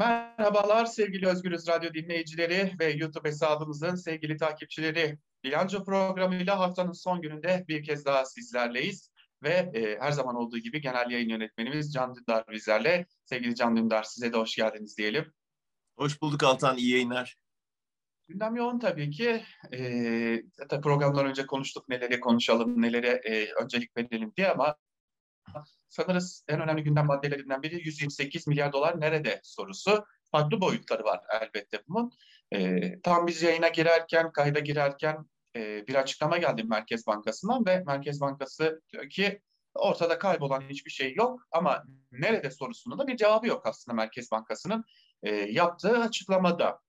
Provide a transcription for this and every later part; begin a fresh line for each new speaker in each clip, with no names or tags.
Merhabalar sevgili Özgürüz Radyo dinleyicileri ve YouTube hesabımızın sevgili takipçileri. Bilanço programıyla haftanın son gününde bir kez daha sizlerleyiz. Ve e, her zaman olduğu gibi genel yayın yönetmenimiz Can Dündar bizlerle. Sevgili Can Dündar size de hoş geldiniz diyelim.
Hoş bulduk Altan, iyi yayınlar.
Gündem yoğun tabii ki. E, zaten programdan önce konuştuk neleri konuşalım, nelere e, öncelik verelim diye ama sanırız en önemli gündem maddelerinden biri 128 milyar dolar nerede sorusu. Farklı boyutları var elbette bunun. E, tam biz yayına girerken, kayda girerken e, bir açıklama geldi Merkez Bankası'ndan ve Merkez Bankası diyor ki ortada kaybolan hiçbir şey yok ama nerede sorusunun da bir cevabı yok aslında Merkez Bankası'nın e, yaptığı açıklamada.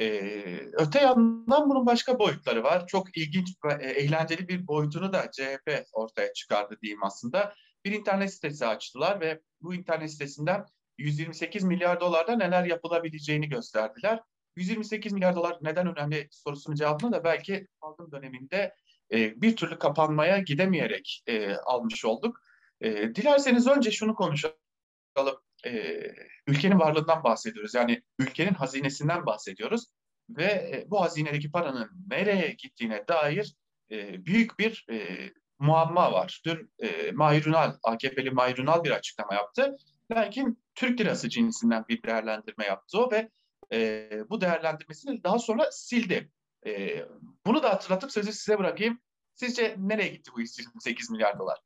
Ee, öte yandan bunun başka boyutları var. Çok ilginç ve eğlenceli bir boyutunu da CHP ortaya çıkardı diyeyim aslında bir internet sitesi açtılar ve bu internet sitesinden 128 milyar dolarda neler yapılabileceğini gösterdiler. 128 milyar dolar neden önemli sorusunun cevabını da belki salgın döneminde e, bir türlü kapanmaya gidemeyerek e, almış olduk. E, dilerseniz önce şunu konuşalım. E, ülkenin varlığından bahsediyoruz. Yani ülkenin hazinesinden bahsediyoruz. Ve e, bu hazinedeki paranın nereye gittiğine dair e, büyük bir e, muamma var. Dün e, Mahir Ünal, AKP'li Mahir Ünal bir açıklama yaptı. Lakin Türk lirası cinsinden bir değerlendirme yaptı o ve e, bu değerlendirmesini daha sonra sildi. E, bunu da hatırlatıp sözü size bırakayım. Sizce nereye gitti bu 128 milyar dolar?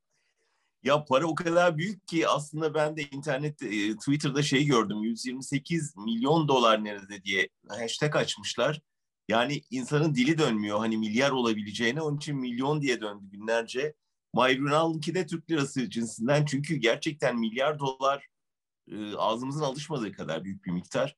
Ya para o kadar büyük ki aslında ben de internet, e, Twitter'da şey gördüm. 128 milyon dolar nerede diye hashtag açmışlar. Yani insanın dili dönmüyor hani milyar olabileceğine. Onun için milyon diye döndü günlerce. Mayrunal'ınki de Türk lirası cinsinden. Çünkü gerçekten milyar dolar e, ağzımızın alışmadığı kadar büyük bir miktar.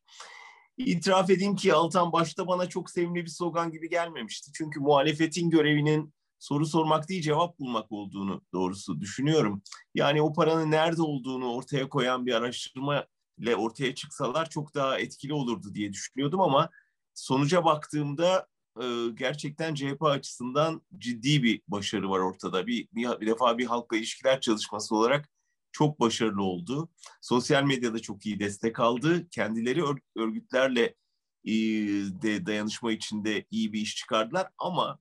İtiraf edeyim ki Altan başta bana çok sevimli bir slogan gibi gelmemişti. Çünkü muhalefetin görevinin soru sormak değil cevap bulmak olduğunu doğrusu düşünüyorum. Yani o paranın nerede olduğunu ortaya koyan bir araştırma ile ortaya çıksalar çok daha etkili olurdu diye düşünüyordum ama sonuca baktığımda e, gerçekten CHP açısından ciddi bir başarı var ortada. Bir, bir, bir defa bir halkla ilişkiler çalışması olarak çok başarılı oldu. Sosyal medyada çok iyi destek aldı. Kendileri örgütlerle e, de dayanışma içinde iyi bir iş çıkardılar ama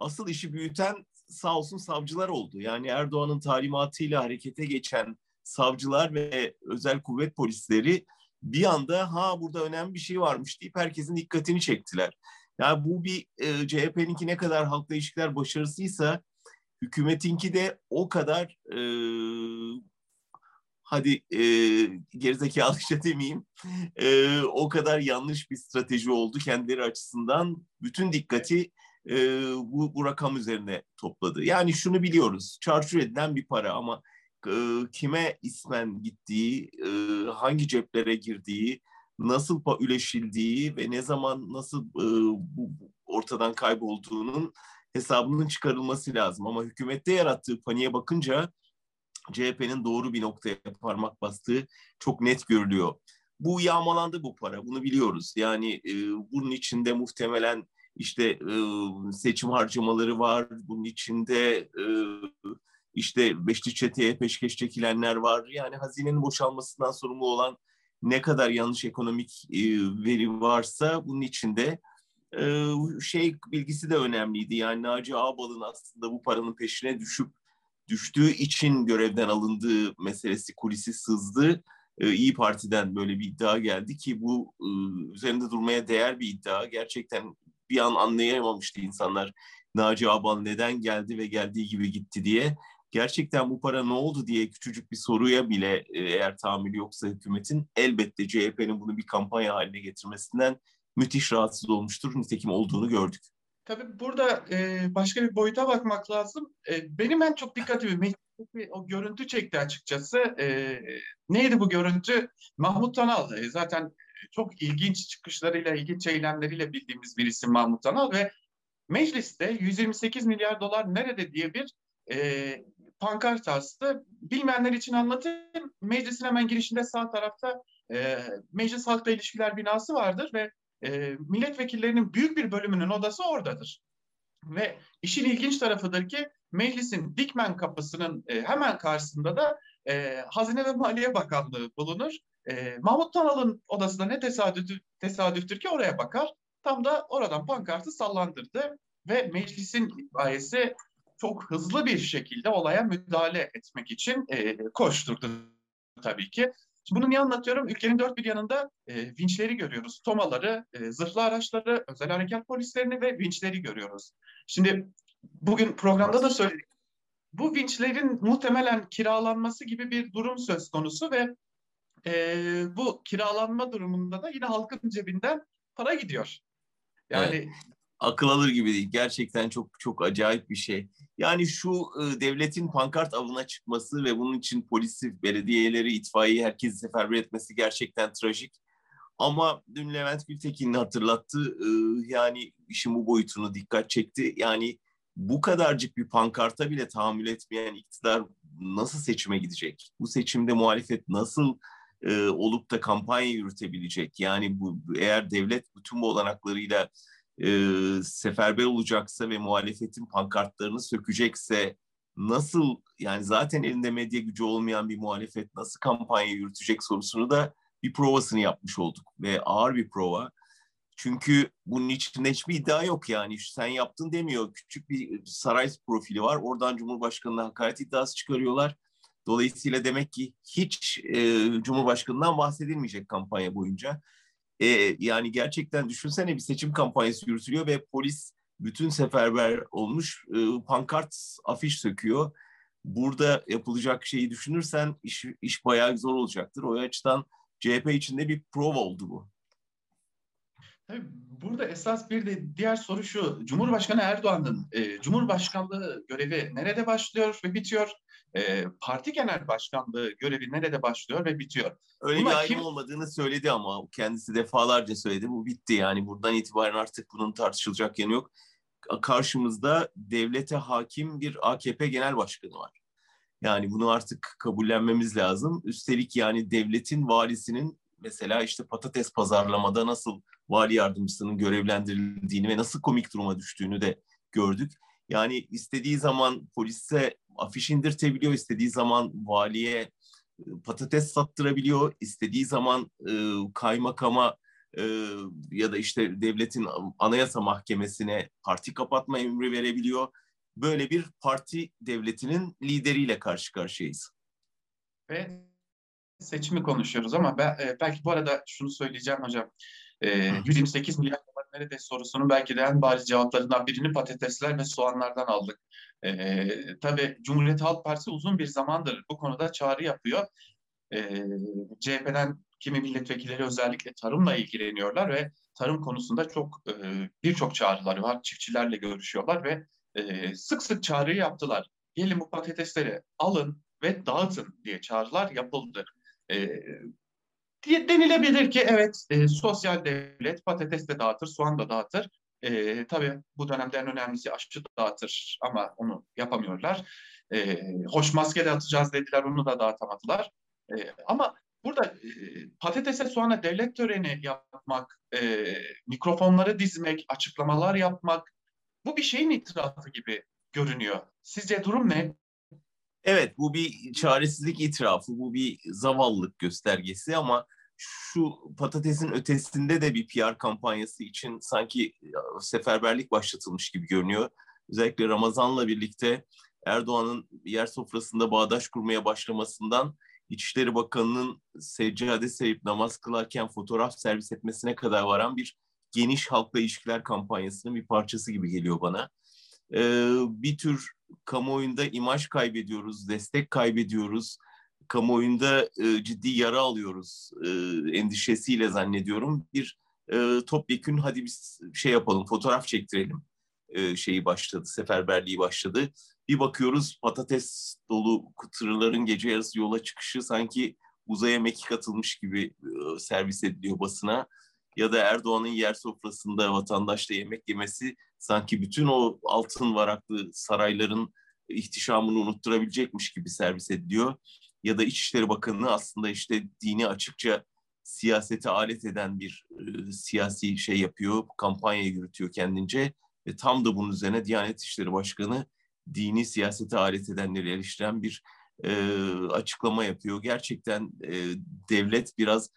asıl işi büyüten sağ olsun savcılar oldu. Yani Erdoğan'ın talimatıyla harekete geçen savcılar ve özel kuvvet polisleri bir anda ha burada önemli bir şey varmış deyip herkesin dikkatini çektiler. Yani bu bir e, CHP'ninki ne kadar halkla ilişkiler başarısıysa hükümetinki de o kadar e, hadi e, gerizekalıca demeyeyim e, o kadar yanlış bir strateji oldu kendileri açısından bütün dikkati e, bu, bu rakam üzerine topladı. Yani şunu biliyoruz çarçur edilen bir para ama kime ismen gittiği, e, hangi ceplere girdiği, nasıl üleşildiği ve ne zaman nasıl e, bu ortadan kaybolduğunun hesabının çıkarılması lazım. Ama hükümette yarattığı paniğe bakınca CHP'nin doğru bir noktaya parmak bastığı çok net görülüyor. Bu yağmalandı bu para, bunu biliyoruz. Yani e, bunun içinde muhtemelen işte e, seçim harcamaları var, bunun içinde e, işte Beşli Çete'ye peşkeş çekilenler var. Yani hazinenin boşalmasından sorumlu olan ne kadar yanlış ekonomik e, veri varsa bunun içinde e, şey bilgisi de önemliydi. Yani Naci Ağbal'ın aslında bu paranın peşine düşüp düştüğü için görevden alındığı meselesi kulisi sızdı. E, İyi Parti'den böyle bir iddia geldi ki bu e, üzerinde durmaya değer bir iddia. Gerçekten bir an anlayamamıştı insanlar Naci Ağbal neden geldi ve geldiği gibi gitti diye gerçekten bu para ne oldu diye küçücük bir soruya bile e, eğer tahammül yoksa hükümetin elbette CHP'nin bunu bir kampanya haline getirmesinden müthiş rahatsız olmuştur. Nitekim olduğunu gördük.
Tabii burada e, başka bir boyuta bakmak lazım. E, benim en çok dikkatimi o görüntü çekti açıkçası. E, neydi bu görüntü? Mahmut Tanal e, zaten çok ilginç çıkışlarıyla, ilginç eylemleriyle bildiğimiz bir isim Mahmut Tanal ve mecliste 128 milyar dolar nerede diye bir e, pankart astı. Bilmeyenler için anlatayım. Meclisin hemen girişinde sağ tarafta e, Meclis Halkla İlişkiler binası vardır ve e, milletvekillerinin büyük bir bölümünün odası oradadır. Ve işin ilginç tarafıdır ki meclisin Dikmen kapısının e, hemen karşısında da e, Hazine ve Maliye Bakanlığı bulunur. E, Mahmut Tanal'ın odası da ne tesadüf, tesadüftür ki oraya bakar. Tam da oradan pankartı sallandırdı ve meclisin itfaiyesi çok hızlı bir şekilde olaya müdahale etmek için e, koşturdu tabii ki. Şimdi bunu niye anlatıyorum? Ülkenin dört bir yanında e, vinçleri görüyoruz. Tomaları, e, zırhlı araçları, özel harekat polislerini ve vinçleri görüyoruz. Şimdi bugün programda da söyledik. Bu vinçlerin muhtemelen kiralanması gibi bir durum söz konusu ve e, bu kiralanma durumunda da yine halkın cebinden para gidiyor.
Yani evet. Akıl alır gibi değil. Gerçekten çok çok acayip bir şey. Yani şu e, devletin pankart avına çıkması ve bunun için polisi, belediyeleri, itfaiyeyi herkesi seferber etmesi gerçekten trajik. Ama dün Levent Gültekin'in hatırlattı. E, yani işin bu boyutunu dikkat çekti. Yani bu kadarcık bir pankarta bile tahammül etmeyen iktidar nasıl seçime gidecek? Bu seçimde muhalefet nasıl e, olup da kampanya yürütebilecek? Yani bu eğer devlet bütün bu olanaklarıyla e, seferber olacaksa ve muhalefetin pankartlarını sökecekse nasıl yani zaten elinde medya gücü olmayan bir muhalefet nasıl kampanya yürütecek sorusunu da bir provasını yapmış olduk ve ağır bir prova. Çünkü bunun içinde hiçbir iddia yok yani. Sen yaptın demiyor. Küçük bir saray profili var. Oradan Cumhurbaşkanı'na hakaret iddiası çıkarıyorlar. Dolayısıyla demek ki hiç e, Cumhurbaşkanı'ndan bahsedilmeyecek kampanya boyunca. E, yani gerçekten düşünsene bir seçim kampanyası yürütülüyor ve polis bütün seferber olmuş e, pankart, afiş söküyor. Burada yapılacak şeyi düşünürsen iş, iş bayağı zor olacaktır. O açıdan CHP içinde bir prova oldu bu.
Burada esas bir de diğer soru şu. Cumhurbaşkanı Erdoğan'ın e, Cumhurbaşkanlığı görevi nerede başlıyor ve bitiyor? E, parti genel başkanlığı görevi nerede başlıyor ve bitiyor?
Öyle Buna bir ayrım kim... olmadığını söyledi ama kendisi defalarca söyledi. Bu bitti yani buradan itibaren artık bunun tartışılacak yanı yok. Karşımızda devlete hakim bir AKP genel başkanı var. Yani bunu artık kabullenmemiz lazım. Üstelik yani devletin valisinin mesela işte patates pazarlamada nasıl vali yardımcısının görevlendirildiğini ve nasıl komik duruma düştüğünü de gördük. Yani istediği zaman polise afiş indirtebiliyor, istediği zaman valiye e, patates sattırabiliyor, istediği zaman e, kaymakama e, ya da işte devletin anayasa mahkemesine parti kapatma emri verebiliyor. Böyle bir parti devletinin lideriyle karşı karşıyayız.
Ve seçimi konuşuyoruz ama ben, e, belki bu arada şunu söyleyeceğim hocam. E, 128 milyar nerede sorusunun belki de en bariz cevaplarından birini patatesler ve soğanlardan aldık. E, tabii Cumhuriyet Halk Partisi uzun bir zamandır bu konuda çağrı yapıyor. E, CHP'den kimi milletvekilleri özellikle tarımla ilgileniyorlar ve tarım konusunda çok e, birçok çağrıları var. Çiftçilerle görüşüyorlar ve e, sık sık çağrı yaptılar. Gelin bu patatesleri alın ve dağıtın diye çağrılar yapıldı. E, denilebilir ki evet e, sosyal devlet patates de dağıtır, soğan da dağıtır. E, tabii bu dönemde en önemlisi aşı dağıtır ama onu yapamıyorlar. E, hoş maske de atacağız dediler, onu da dağıtamadılar. E, ama burada e, patatese soğana devlet töreni yapmak, e, mikrofonları dizmek, açıklamalar yapmak bu bir şeyin itirafı gibi görünüyor. Sizce durum ne?
Evet bu bir çaresizlik itirafı, bu bir zavallılık göstergesi ama şu patatesin ötesinde de bir PR kampanyası için sanki seferberlik başlatılmış gibi görünüyor. Özellikle Ramazan'la birlikte Erdoğan'ın yer sofrasında bağdaş kurmaya başlamasından İçişleri Bakanı'nın seccade serip namaz kılarken fotoğraf servis etmesine kadar varan bir geniş halkla ilişkiler kampanyasının bir parçası gibi geliyor bana. Ee, bir tür kamuoyunda imaj kaybediyoruz, destek kaybediyoruz. Kamuoyunda e, ciddi yara alıyoruz e, endişesiyle zannediyorum. Bir e, topyekün hadi biz şey yapalım, fotoğraf çektirelim e, şeyi başladı, seferberliği başladı. Bir bakıyoruz patates dolu tırların gece yarısı yola çıkışı sanki uzaya mekik atılmış gibi e, servis ediliyor basına. Ya da Erdoğan'ın yer sofrasında vatandaşla yemek yemesi sanki bütün o altın varaklı sarayların ihtişamını unutturabilecekmiş gibi servis ediliyor. Ya da İçişleri Bakanı aslında işte dini açıkça siyasete alet eden bir e, siyasi şey yapıyor, kampanya yürütüyor kendince. Ve tam da bunun üzerine Diyanet İşleri Başkanı dini siyasete alet edenleri eleştiren bir e, açıklama yapıyor. Gerçekten e, devlet biraz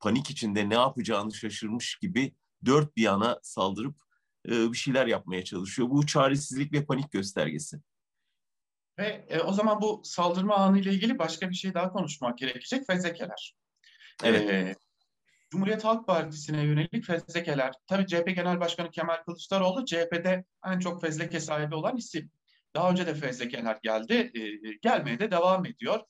panik içinde ne yapacağını şaşırmış gibi dört bir yana saldırıp e, bir şeyler yapmaya çalışıyor. Bu çaresizlik ve panik göstergesi.
Ve e, o zaman bu saldırma anı ile ilgili başka bir şey daha konuşmak gerekecek. Fezlekeler. Evet. E, Cumhuriyet Halk Partisi'ne yönelik fezlekeler. Tabii CHP Genel Başkanı Kemal Kılıçdaroğlu CHP'de en çok fezleke sahibi olan isim. Daha önce de fezlekeler geldi. E, gelmeye de devam ediyor.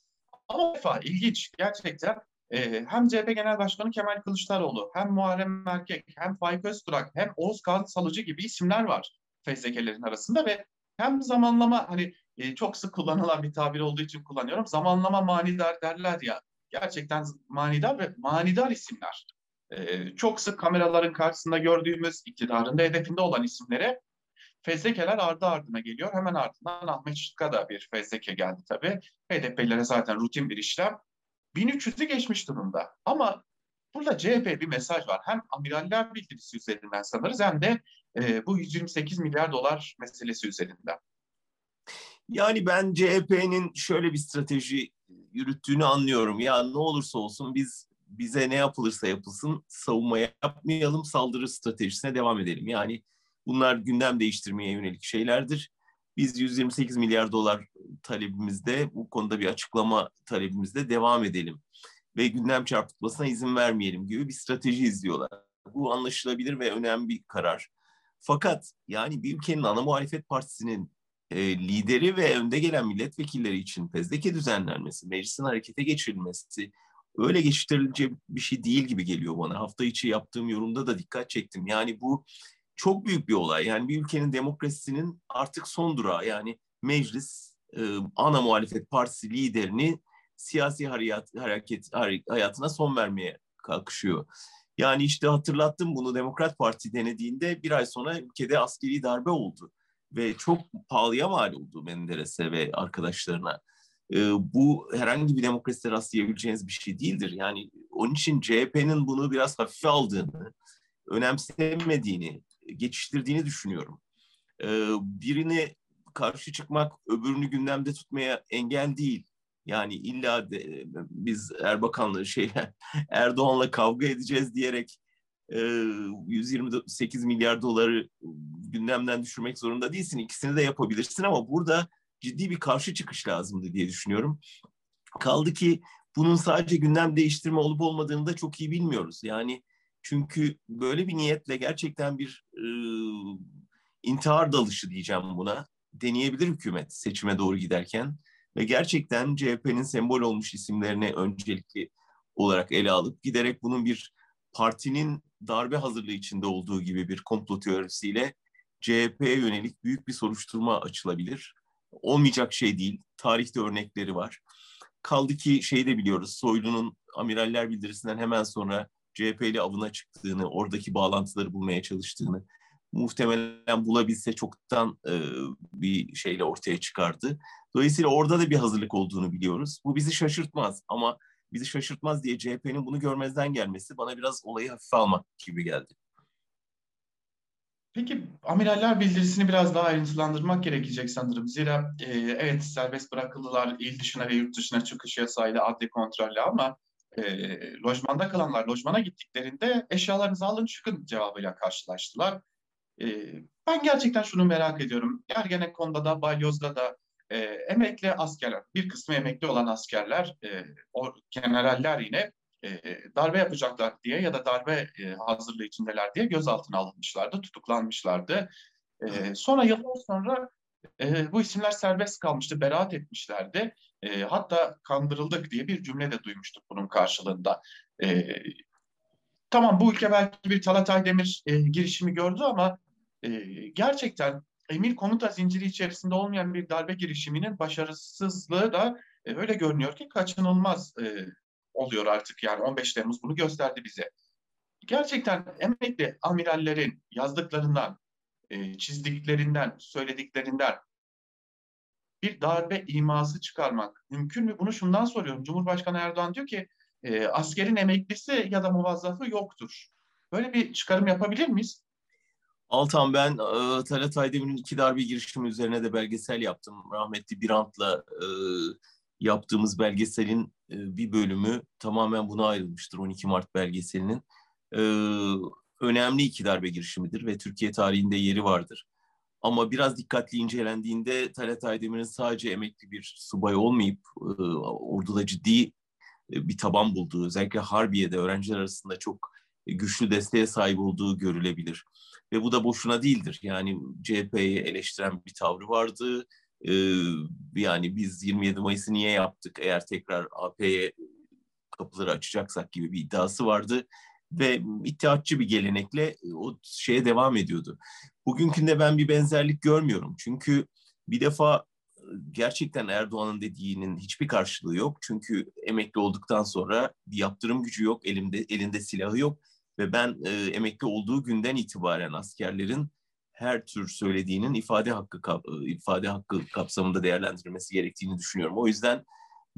Ama defa ilginç gerçekten e, hem CHP Genel Başkanı Kemal Kılıçdaroğlu, hem Muharrem Erkek, hem Faik Öztürk, hem Oğuz Salıcı gibi isimler var fezlekelerin arasında ve hem zamanlama hani e, çok sık kullanılan bir tabir olduğu için kullanıyorum. Zamanlama manidar derler ya. Gerçekten manidar ve manidar isimler. E, çok sık kameraların karşısında gördüğümüz iktidarın da hedefinde olan isimlere fezlekeler ardı ardına geliyor. Hemen ardından Ahmet Şık'a da bir fezleke geldi tabii. HDP'lilere zaten rutin bir işlem. 1300'ü geçmiş durumda. Ama burada CHP bir mesaj var. Hem amiraller bildirisi üzerinden sanırız hem de e, bu 128 milyar dolar meselesi üzerinden.
Yani ben CHP'nin şöyle bir strateji yürüttüğünü anlıyorum. Ya ne olursa olsun biz bize ne yapılırsa yapılsın savunma yapmayalım, saldırı stratejisine devam edelim. Yani bunlar gündem değiştirmeye yönelik şeylerdir. Biz 128 milyar dolar talebimizde bu konuda bir açıklama talebimizde devam edelim ve gündem çarpıtmasına izin vermeyelim gibi bir strateji izliyorlar. Bu anlaşılabilir ve önemli bir karar. Fakat yani bir ülkenin ana muhalefet partisinin e, lideri ve önde gelen milletvekilleri için fezleke düzenlenmesi, meclisin harekete geçirilmesi öyle geçiştirilecek bir şey değil gibi geliyor bana. Hafta içi yaptığım yorumda da dikkat çektim. Yani bu çok büyük bir olay. Yani bir ülkenin demokrasisinin artık son durağı. Yani meclis e, ana muhalefet partisi liderini siyasi hareket, hareket hayatına son vermeye kalkışıyor. Yani işte hatırlattım bunu Demokrat Parti denediğinde bir ay sonra ülkede askeri darbe oldu ve çok pahalıya mal oldu Menderes'e ve arkadaşlarına. E, bu herhangi bir demokraside rastlayabileceğiniz bir şey değildir. Yani onun için CHP'nin bunu biraz hafife aldığını, önemsemediğini, geçiştirdiğini düşünüyorum. E, birini karşı çıkmak öbürünü gündemde tutmaya engel değil. Yani illa de, biz Erbakan'la şey Erdoğan'la kavga edeceğiz diyerek 128 milyar doları gündemden düşürmek zorunda değilsin. İkisini de yapabilirsin ama burada ciddi bir karşı çıkış lazımdı diye düşünüyorum. Kaldı ki bunun sadece gündem değiştirme olup olmadığını da çok iyi bilmiyoruz. Yani çünkü böyle bir niyetle gerçekten bir e, intihar dalışı diyeceğim buna deneyebilir hükümet seçime doğru giderken ve gerçekten CHP'nin sembol olmuş isimlerini öncelikli olarak ele alıp giderek bunun bir partinin darbe hazırlığı içinde olduğu gibi bir komplo teorisiyle CHP'ye yönelik büyük bir soruşturma açılabilir. Olmayacak şey değil. Tarihte örnekleri var. Kaldı ki şeyi de biliyoruz. Soylu'nun amiraller bildirisinden hemen sonra CHP'li avına çıktığını, oradaki bağlantıları bulmaya çalıştığını muhtemelen bulabilse çoktan e, bir şeyle ortaya çıkardı. Dolayısıyla orada da bir hazırlık olduğunu biliyoruz. Bu bizi şaşırtmaz ama bizi şaşırtmaz diye CHP'nin bunu görmezden gelmesi bana biraz olayı hafife almak gibi geldi.
Peki amiraller bildirisini biraz daha ayrıntılandırmak gerekecek sanırım. Zira e, evet serbest bırakıldılar il dışına ve yurt dışına çıkış yasayla adli kontrolle ama e, lojmanda kalanlar lojmana gittiklerinde eşyalarınızı alın çıkın cevabıyla karşılaştılar. E, ben gerçekten şunu merak ediyorum. Ergenekon'da da Balyoz'da da e, emekli askerler, bir kısmı emekli olan askerler, e, o generaller yine e, darbe yapacaklar diye ya da darbe e, hazırlığı içindeler diye gözaltına alınmışlardı, tutuklanmışlardı. E, sonra yıllar sonra e, bu isimler serbest kalmıştı, beraat etmişlerdi. E, hatta kandırıldık diye bir cümle de duymuştuk bunun karşılığında. E, tamam bu ülke belki bir Talat Aydemir e, girişimi gördü ama e, gerçekten emir komuta zinciri içerisinde olmayan bir darbe girişiminin başarısızlığı da e, öyle görünüyor ki kaçınılmaz e, oluyor artık. Yani 15 Temmuz bunu gösterdi bize. Gerçekten emekli amirallerin yazdıklarından, e, çizdiklerinden, söylediklerinden bir darbe iması çıkarmak mümkün mü? Bunu şundan soruyorum. Cumhurbaşkanı Erdoğan diyor ki e, askerin emeklisi ya da muvazzafı yoktur. Böyle bir çıkarım yapabilir miyiz?
Altan ben e, Talat Aydemir'in iki darbe girişimi üzerine de belgesel yaptım. Rahmetli Birant'la e, yaptığımız belgeselin e, bir bölümü tamamen buna ayrılmıştır. 12 Mart belgeselinin. E, önemli iki darbe girişimidir ve Türkiye tarihinde yeri vardır. Ama biraz dikkatli incelendiğinde Talat Aydemir'in sadece emekli bir subay olmayıp e, orduda ciddi e, bir taban bulduğu, özellikle Harbiye'de öğrenciler arasında çok güçlü desteğe sahip olduğu görülebilir. Ve bu da boşuna değildir. Yani CHP'yi eleştiren bir tavrı vardı. Ee, yani biz 27 Mayıs'ı niye yaptık eğer tekrar AP'ye kapıları açacaksak gibi bir iddiası vardı ve ittihatçı bir gelenekle o şeye devam ediyordu. Bugünkünde ben bir benzerlik görmüyorum. Çünkü bir defa gerçekten Erdoğan'ın dediğinin hiçbir karşılığı yok. Çünkü emekli olduktan sonra bir yaptırım gücü yok, elinde elinde silahı yok ve ben e, emekli olduğu günden itibaren askerlerin her tür söylediğinin ifade hakkı ifade hakkı kapsamında değerlendirilmesi gerektiğini düşünüyorum. O yüzden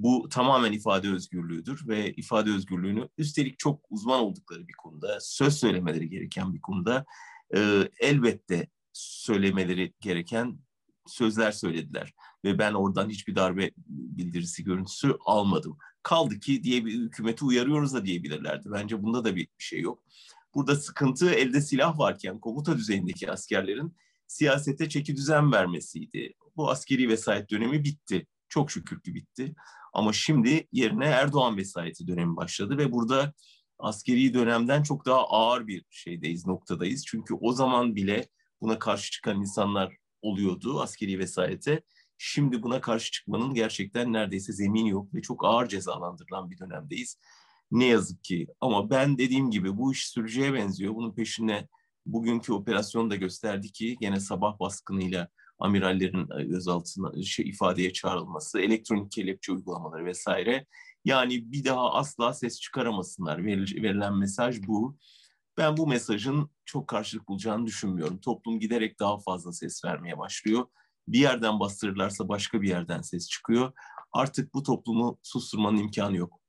bu tamamen ifade özgürlüğüdür ve ifade özgürlüğünü üstelik çok uzman oldukları bir konuda, söz söylemeleri gereken bir konuda e, elbette söylemeleri gereken sözler söylediler. Ve ben oradan hiçbir darbe bildirisi görüntüsü almadım. Kaldı ki diye bir hükümeti uyarıyoruz da diyebilirlerdi. Bence bunda da bir şey yok. Burada sıkıntı elde silah varken komuta düzeyindeki askerlerin siyasete çeki düzen vermesiydi. Bu askeri vesayet dönemi bitti. Çok şükür ki bitti. Ama şimdi yerine Erdoğan vesayeti dönemi başladı ve burada askeri dönemden çok daha ağır bir şeydeyiz, noktadayız. Çünkü o zaman bile buna karşı çıkan insanlar oluyordu askeri vesayete. Şimdi buna karşı çıkmanın gerçekten neredeyse zemin yok ve çok ağır cezalandırılan bir dönemdeyiz. Ne yazık ki. Ama ben dediğim gibi bu iş süreceğe benziyor. Bunun peşine bugünkü operasyon da gösterdi ki gene sabah baskınıyla amirallerin e, gözaltına şey ifadeye çağrılması, elektronik kelepçe uygulamaları vesaire. Yani bir daha asla ses çıkaramasınlar. Verilen mesaj bu. Ben bu mesajın çok karşılık bulacağını düşünmüyorum. Toplum giderek daha fazla ses vermeye başlıyor. Bir yerden bastırırlarsa başka bir yerden ses çıkıyor. Artık bu toplumu susturmanın imkanı yok.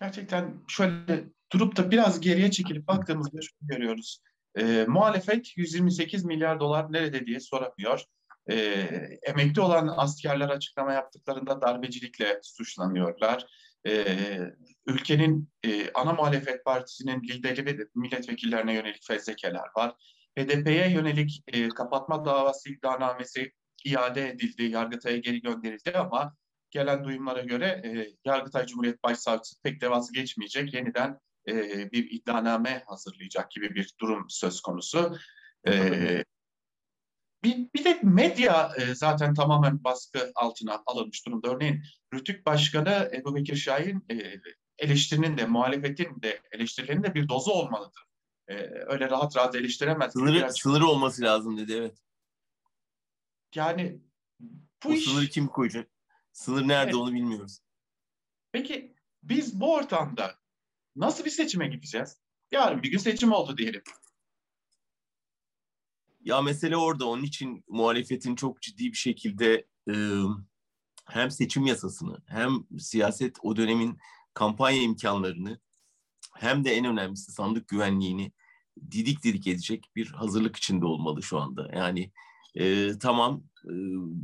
Gerçekten şöyle durup da biraz geriye çekilip baktığımızda şunu görüyoruz. E, muhalefet 128 milyar dolar nerede diye soramıyor. E, emekli olan askerler açıklama yaptıklarında darbecilikle suçlanıyorlar. E, ülkenin e, ana muhalefet partisinin lideri ve milletvekillerine yönelik fezlekeler var. HDP'ye yönelik e, kapatma davası iddianamesi iade edildi, Yargıtay'a geri gönderildi ama gelen duyumlara göre e, Yargıtay Cumhuriyet Başsavcısı pek devası geçmeyecek, yeniden e, bir iddianame hazırlayacak gibi bir durum söz konusu. E, bir, bir de medya e, zaten tamamen baskı altına alınmış durumda. Örneğin Rütük Başkanı Ebu Bekir Şahin e, eleştirinin de muhalefetin de eleştirilerinin de bir dozu olmalıdır. E, öyle rahat rahat eleştiremez.
Sınırı, Biraz... sınırı olması lazım dedi evet.
Yani
bu o iş... sınırı kim koyacak? Sınır nerede evet. onu bilmiyoruz.
Peki biz bu ortamda nasıl bir seçime gideceğiz? Yarın bir gün seçim oldu diyelim.
Ya mesele orada. Onun için muhalefetin çok ciddi bir şekilde e, hem seçim yasasını hem siyaset o dönemin kampanya imkanlarını hem de en önemlisi sandık güvenliğini didik didik edecek bir hazırlık içinde olmalı şu anda. Yani e, tamam e,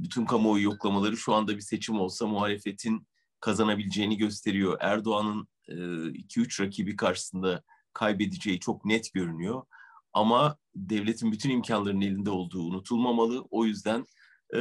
bütün kamuoyu yoklamaları şu anda bir seçim olsa muhalefetin kazanabileceğini gösteriyor. Erdoğan'ın 2-3 e, rakibi karşısında kaybedeceği çok net görünüyor. Ama devletin bütün imkanlarının elinde olduğu unutulmamalı. O yüzden e,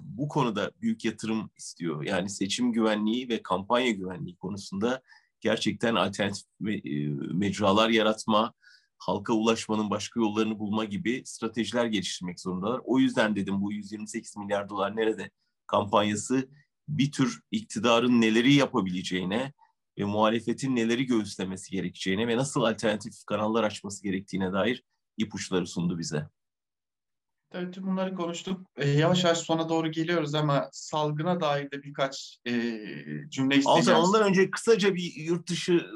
bu konuda büyük yatırım istiyor. Yani seçim güvenliği ve kampanya güvenliği konusunda gerçekten alternatif me- e, mecralar yaratma, halka ulaşmanın başka yollarını bulma gibi stratejiler geliştirmek zorundalar. O yüzden dedim bu 128 milyar dolar nerede kampanyası bir tür iktidarın neleri yapabileceğine ve muhalefetin neleri göğüslemesi gerekeceğine ve nasıl alternatif kanallar açması gerektiğine dair ipuçları sundu bize.
Tabii tüm bunları konuştuk. E, yavaş yavaş sona doğru geliyoruz ama salgına dair de birkaç e, cümle isteyeceğim.
Altan, ondan önce kısaca bir yurt dışı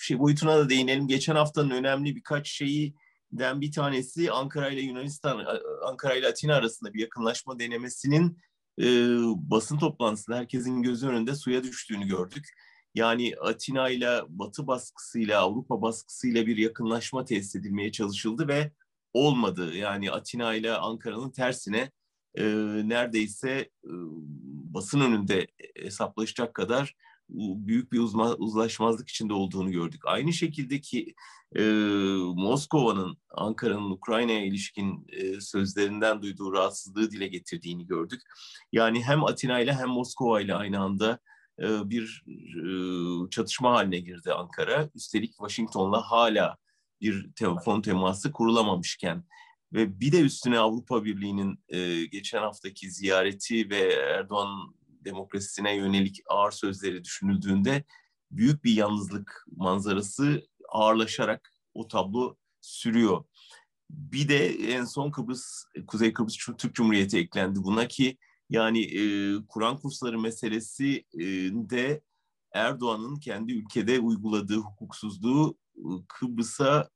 şey boyutuna da değinelim. Geçen haftanın önemli birkaç şeyi den bir tanesi Ankara ile Yunanistan, Ankara ile Atina arasında bir yakınlaşma denemesinin e, basın toplantısında herkesin gözü önünde suya düştüğünü gördük. Yani Atina ile Batı baskısıyla Avrupa baskısıyla bir yakınlaşma tesis edilmeye çalışıldı ve olmadı. Yani Atina ile Ankara'nın tersine e, neredeyse e, basın önünde hesaplaşacak kadar büyük bir uzma, uzlaşmazlık içinde olduğunu gördük. Aynı şekilde ki e, Moskova'nın Ankara'nın Ukrayna'ya ilişkin e, sözlerinden duyduğu rahatsızlığı dile getirdiğini gördük. Yani hem Atina ile hem Moskova ile aynı anda e, bir e, çatışma haline girdi Ankara. Üstelik Washington'la hala bir telefon teması kurulamamışken ve bir de üstüne Avrupa Birliği'nin e, geçen haftaki ziyareti ve Erdoğan demokrasisine yönelik ağır sözleri düşünüldüğünde büyük bir yalnızlık manzarası ağırlaşarak o tablo sürüyor. Bir de en son Kıbrıs, Kuzey Kıbrıs Türk Cumhuriyeti eklendi buna ki yani e, Kur'an kursları meselesi de Erdoğan'ın kendi ülkede uyguladığı hukuksuzluğu Kıbrıs'a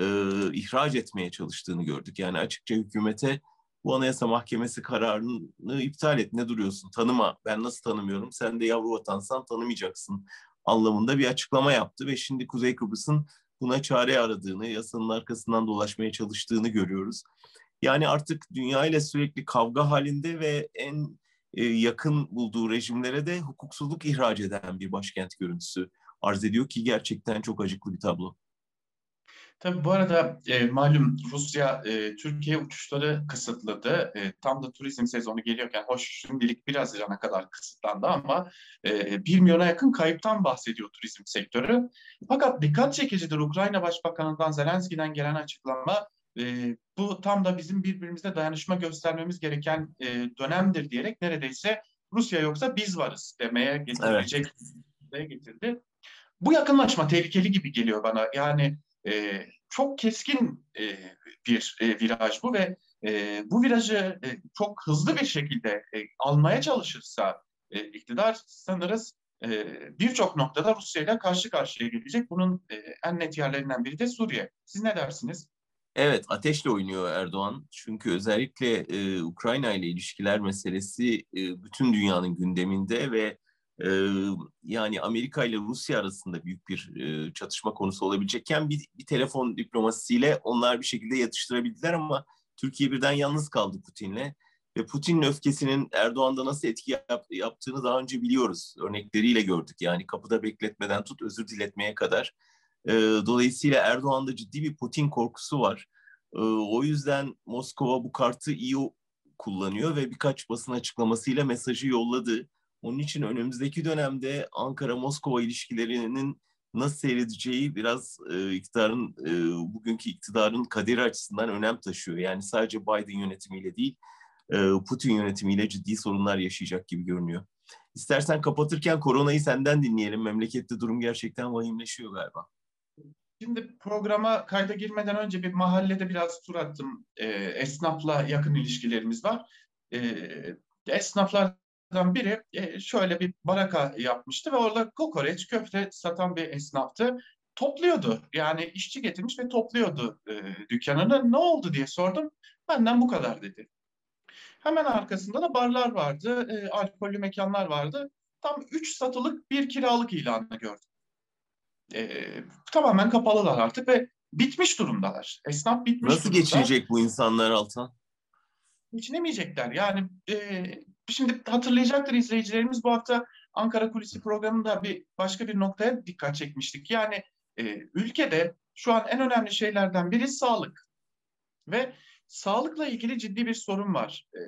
e, ihraç etmeye çalıştığını gördük. Yani açıkça hükümete bu Anayasa Mahkemesi kararını iptal et. Ne duruyorsun? Tanıma. Ben nasıl tanımıyorum? Sen de yavru vatansan tanımayacaksın anlamında bir açıklama yaptı ve şimdi Kuzey Kıbrıs'ın buna çare aradığını, yasanın arkasından dolaşmaya çalıştığını görüyoruz. Yani artık dünya ile sürekli kavga halinde ve en e, yakın bulduğu rejimlere de hukuksuzluk ihraç eden bir başkent görüntüsü arz ediyor ki gerçekten çok acıklı bir tablo.
Tabii bu arada e, malum Rusya e, Türkiye uçuşları kısıtladı. E, tam da turizm sezonu geliyorken hoş şimdilik biraz Haziran'a kadar kısıtlandı ama e, 1 milyona yakın kayıptan bahsediyor turizm sektörü. Fakat dikkat çekicidir Ukrayna Başbakanı'ndan Zelenski'den gelen açıklama e, bu tam da bizim birbirimizle dayanışma göstermemiz gereken e, dönemdir diyerek neredeyse Rusya yoksa biz varız demeye getirecek evet. getirdi. Bu yakınlaşma tehlikeli gibi geliyor bana. Yani e, çok keskin e, bir e, viraj bu ve e, bu virajı e, çok hızlı bir şekilde e, almaya çalışırsa e, iktidar sanırız e, birçok noktada Rusya ile karşı karşıya gelecek. Bunun e, en net yerlerinden biri de Suriye. Siz ne dersiniz?
Evet, ateşle oynuyor Erdoğan. Çünkü özellikle e, Ukrayna ile ilişkiler meselesi e, bütün dünyanın gündeminde ve e, yani Amerika ile Rusya arasında büyük bir e, çatışma konusu olabilecekken bir, bir telefon diplomasisiyle onlar bir şekilde yatıştırabildiler ama Türkiye birden yalnız kaldı Putin'le. Ve Putin'in öfkesinin Erdoğan'da nasıl etki yap, yaptığını daha önce biliyoruz. Örnekleriyle gördük. Yani kapıda bekletmeden tut özür diletmeye kadar. E, dolayısıyla Erdoğan'da ciddi bir Putin korkusu var. E, o yüzden Moskova bu kartı iyi kullanıyor ve birkaç basın açıklamasıyla mesajı yolladı. Onun için önümüzdeki dönemde Ankara-Moskova ilişkilerinin nasıl seyredeceği biraz e, iktidarın e, bugünkü iktidarın kaderi açısından önem taşıyor. Yani sadece Biden yönetimiyle değil, e, Putin yönetimiyle ciddi sorunlar yaşayacak gibi görünüyor. İstersen kapatırken koronayı senden dinleyelim. Memlekette durum gerçekten vahimleşiyor galiba.
Şimdi programa kayda girmeden önce bir mahallede biraz tur attım. E, esnafla yakın ilişkilerimiz var. E, esnaflar biri e, şöyle bir baraka yapmıştı ve orada kokoreç, köfte satan bir esnaftı. Topluyordu. Yani işçi getirmiş ve topluyordu e, dükkanını. Ne oldu diye sordum. Benden bu kadar dedi. Hemen arkasında da barlar vardı, e, alkollü mekanlar vardı. Tam üç satılık bir kiralık ilanı gördüm. E, tamamen kapalılar artık ve bitmiş durumdalar. Esnaf bitmiş
Nasıl durumda. geçinecek bu insanlar Altan?
Geçinemeyecekler. Yani e, Şimdi hatırlayacaktır izleyicilerimiz bu hafta Ankara Kulisi programında bir başka bir noktaya dikkat çekmiştik. Yani e, ülkede şu an en önemli şeylerden biri sağlık. Ve sağlıkla ilgili ciddi bir sorun var. E,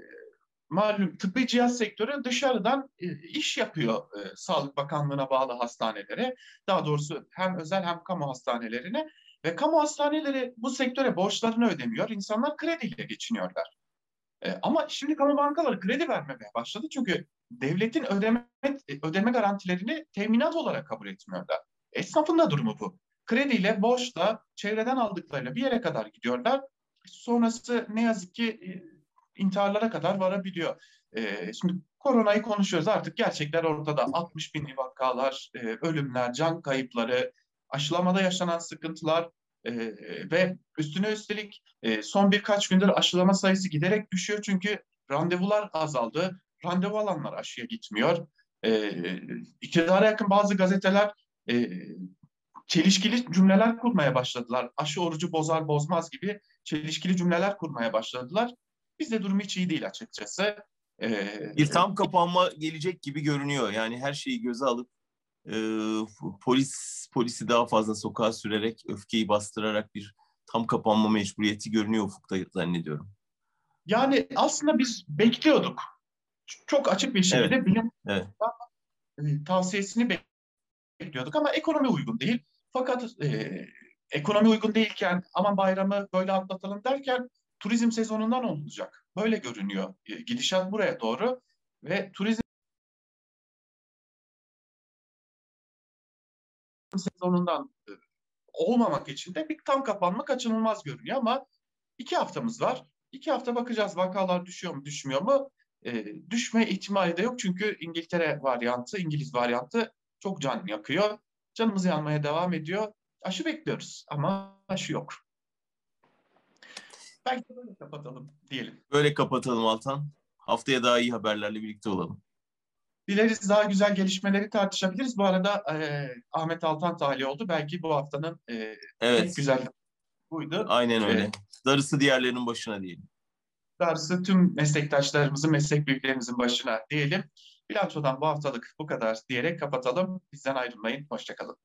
malum tıbbi cihaz sektörü dışarıdan e, iş yapıyor e, Sağlık Bakanlığı'na bağlı hastanelere. Daha doğrusu hem özel hem kamu hastanelerine. Ve kamu hastaneleri bu sektöre borçlarını ödemiyor. İnsanlar krediyle geçiniyorlar. E, ama şimdi kamu bankaları kredi vermemeye başladı çünkü devletin ödeme ödeme garantilerini teminat olarak kabul etmiyorlar. Esnafın da durumu bu. Krediyle, borçla, çevreden aldıklarıyla bir yere kadar gidiyorlar. Sonrası ne yazık ki intiharlara kadar varabiliyor. E, şimdi koronayı konuşuyoruz artık gerçekler ortada. 60 bin vakalar, e, ölümler, can kayıpları, aşılamada yaşanan sıkıntılar, e, ve üstüne üstelik e, son birkaç gündür aşılama sayısı giderek düşüyor çünkü randevular azaldı. Randevu alanlar aşıya gitmiyor. E, iktidara yakın bazı gazeteler e, çelişkili cümleler kurmaya başladılar. Aşı orucu bozar bozmaz gibi çelişkili cümleler kurmaya başladılar. Bizde durum hiç iyi değil açıkçası. Ee,
bir tam kapanma gelecek gibi görünüyor. Yani her şeyi göze alıp e, polis polisi daha fazla sokağa sürerek, öfkeyi bastırarak bir tam kapanma mecburiyeti görünüyor ufukta zannediyorum.
Yani aslında biz bekliyorduk. Çok açık bir şekilde
Evet,
bilim
evet.
e, tavsiyesini bekliyorduk ama ekonomi uygun değil. Fakat e, ekonomi uygun değilken aman bayramı böyle atlatalım derken turizm sezonundan olacak. Böyle görünüyor. E, gidişat buraya doğru ve turizm sezonundan e, olmamak için de bir tam kapanma kaçınılmaz görünüyor ama iki haftamız var. İki hafta bakacağız vakalar düşüyor mu düşmüyor mu? E, düşme ihtimali de yok çünkü İngiltere varyantı, İngiliz varyantı çok can yakıyor. Canımız yanmaya devam ediyor. Aşı bekliyoruz ama aşı yok. Belki de böyle kapatalım diyelim.
Böyle kapatalım Altan. Haftaya daha iyi haberlerle birlikte olalım.
Dileriz daha güzel gelişmeleri tartışabiliriz. Bu arada e, Ahmet Altan tahliye oldu. Belki bu haftanın e,
Evet.
ilk güzel buydu.
Aynen öyle.
Evet.
Darısı diğerlerinin başına diyelim.
Darısı tüm meslektaşlarımızın, meslek büyüklerimizin başına diyelim. Bilançodan bu haftalık bu kadar diyerek kapatalım. Bizden ayrılmayın. Hoşçakalın.